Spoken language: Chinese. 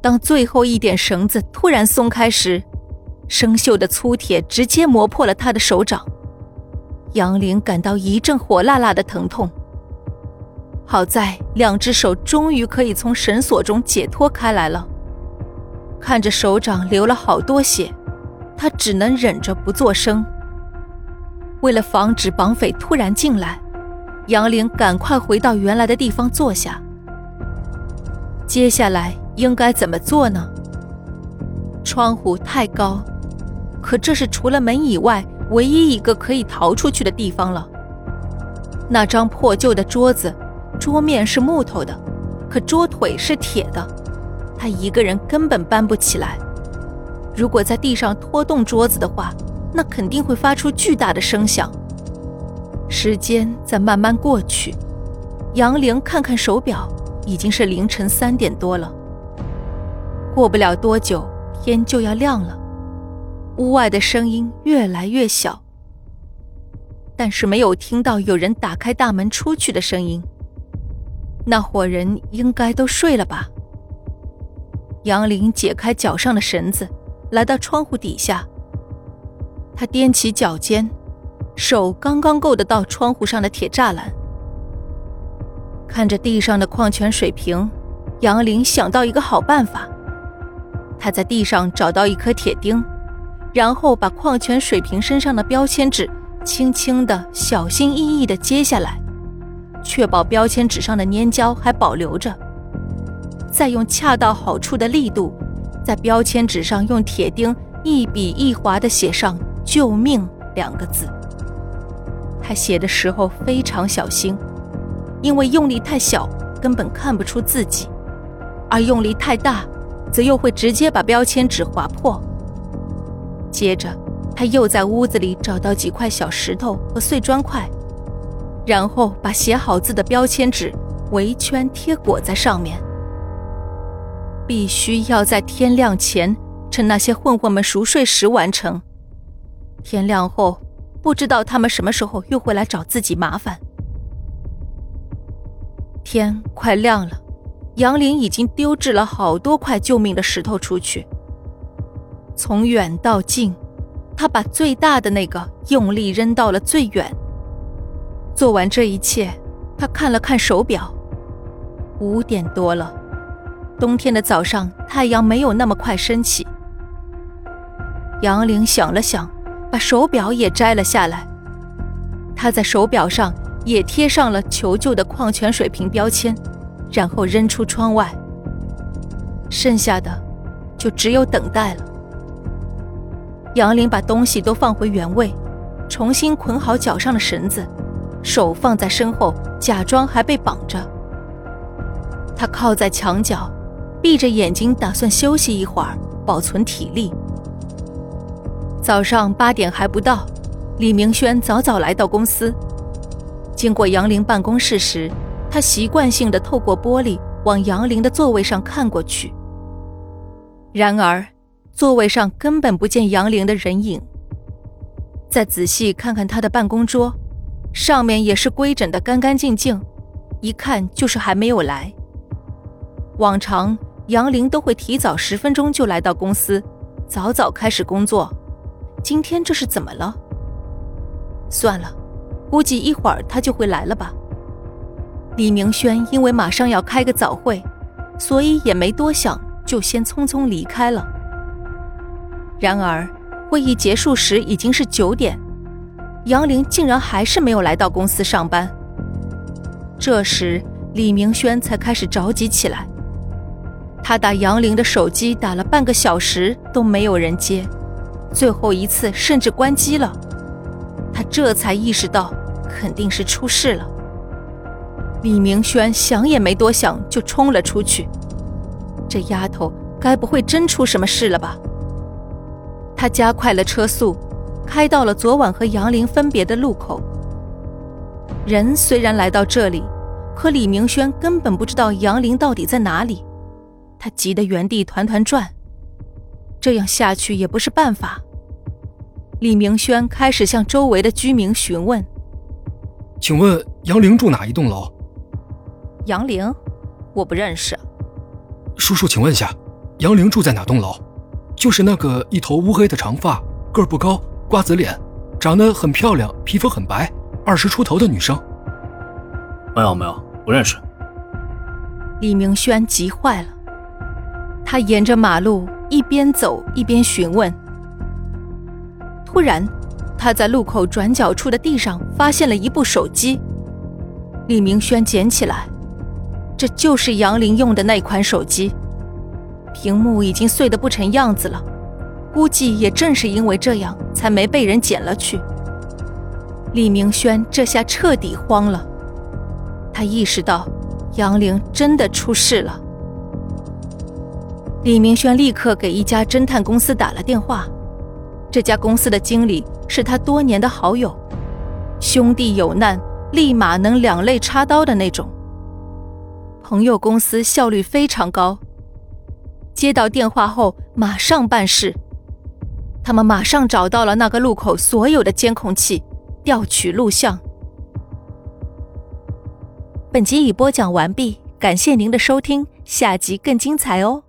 当最后一点绳子突然松开时，生锈的粗铁直接磨破了他的手掌。杨玲感到一阵火辣辣的疼痛。好在两只手终于可以从绳索中解脱开来了。看着手掌流了好多血，他只能忍着不作声。为了防止绑匪突然进来，杨玲赶快回到原来的地方坐下。接下来应该怎么做呢？窗户太高，可这是除了门以外唯一一个可以逃出去的地方了。那张破旧的桌子，桌面是木头的，可桌腿是铁的，他一个人根本搬不起来。如果在地上拖动桌子的话，那肯定会发出巨大的声响。时间在慢慢过去，杨玲看看手表。已经是凌晨三点多了，过不了多久天就要亮了。屋外的声音越来越小，但是没有听到有人打开大门出去的声音。那伙人应该都睡了吧？杨林解开脚上的绳子，来到窗户底下。他踮起脚尖，手刚刚够得到窗户上的铁栅栏。看着地上的矿泉水瓶，杨林想到一个好办法。他在地上找到一颗铁钉，然后把矿泉水瓶身上的标签纸轻轻的、小心翼翼的揭下来，确保标签纸上的粘胶还保留着。再用恰到好处的力度，在标签纸上用铁钉一笔一划的写上“救命”两个字。他写的时候非常小心。因为用力太小，根本看不出字迹；而用力太大，则又会直接把标签纸划破。接着，他又在屋子里找到几块小石头和碎砖块，然后把写好字的标签纸围圈贴裹在上面。必须要在天亮前，趁那些混混们熟睡时完成。天亮后，不知道他们什么时候又会来找自己麻烦。天快亮了，杨林已经丢掷了好多块救命的石头出去。从远到近，他把最大的那个用力扔到了最远。做完这一切，他看了看手表，五点多了。冬天的早上，太阳没有那么快升起。杨玲想了想，把手表也摘了下来。他在手表上。也贴上了求救的矿泉水瓶标签，然后扔出窗外。剩下的就只有等待了。杨林把东西都放回原位，重新捆好脚上的绳子，手放在身后，假装还被绑着。他靠在墙角，闭着眼睛，打算休息一会儿，保存体力。早上八点还不到，李明轩早早来到公司。经过杨林办公室时，他习惯性的透过玻璃往杨玲的座位上看过去。然而，座位上根本不见杨玲的人影。再仔细看看他的办公桌，上面也是规整的干干净净，一看就是还没有来。往常杨玲都会提早十分钟就来到公司，早早开始工作。今天这是怎么了？算了。估计一会儿他就会来了吧。李明轩因为马上要开个早会，所以也没多想，就先匆匆离开了。然而，会议结束时已经是九点，杨玲竟然还是没有来到公司上班。这时，李明轩才开始着急起来。他打杨玲的手机打了半个小时都没有人接，最后一次甚至关机了。他这才意识到。肯定是出事了。李明轩想也没多想就冲了出去。这丫头该不会真出什么事了吧？他加快了车速，开到了昨晚和杨林分别的路口。人虽然来到这里，可李明轩根本不知道杨林到底在哪里。他急得原地团团转。这样下去也不是办法。李明轩开始向周围的居民询问。请问杨玲住哪一栋楼？杨玲，我不认识。叔叔，请问一下，杨玲住在哪栋楼？就是那个一头乌黑的长发，个儿不高，瓜子脸，长得很漂亮，皮肤很白，二十出头的女生。没有没有，不认识。李明轩急坏了，他沿着马路一边走一边询问。突然，他在路口转角处的地上发现了一部手机。李明轩捡起来，这就是杨玲用的那款手机。屏幕已经碎得不成样子了，估计也正是因为这样，才没被人捡了去。李明轩这下彻底慌了，他意识到杨玲真的出事了。李明轩立刻给一家侦探公司打了电话。这家公司的经理是他多年的好友，兄弟有难立马能两肋插刀的那种。朋友公司效率非常高，接到电话后马上办事。他们马上找到了那个路口所有的监控器，调取录像。本集已播讲完毕，感谢您的收听，下集更精彩哦。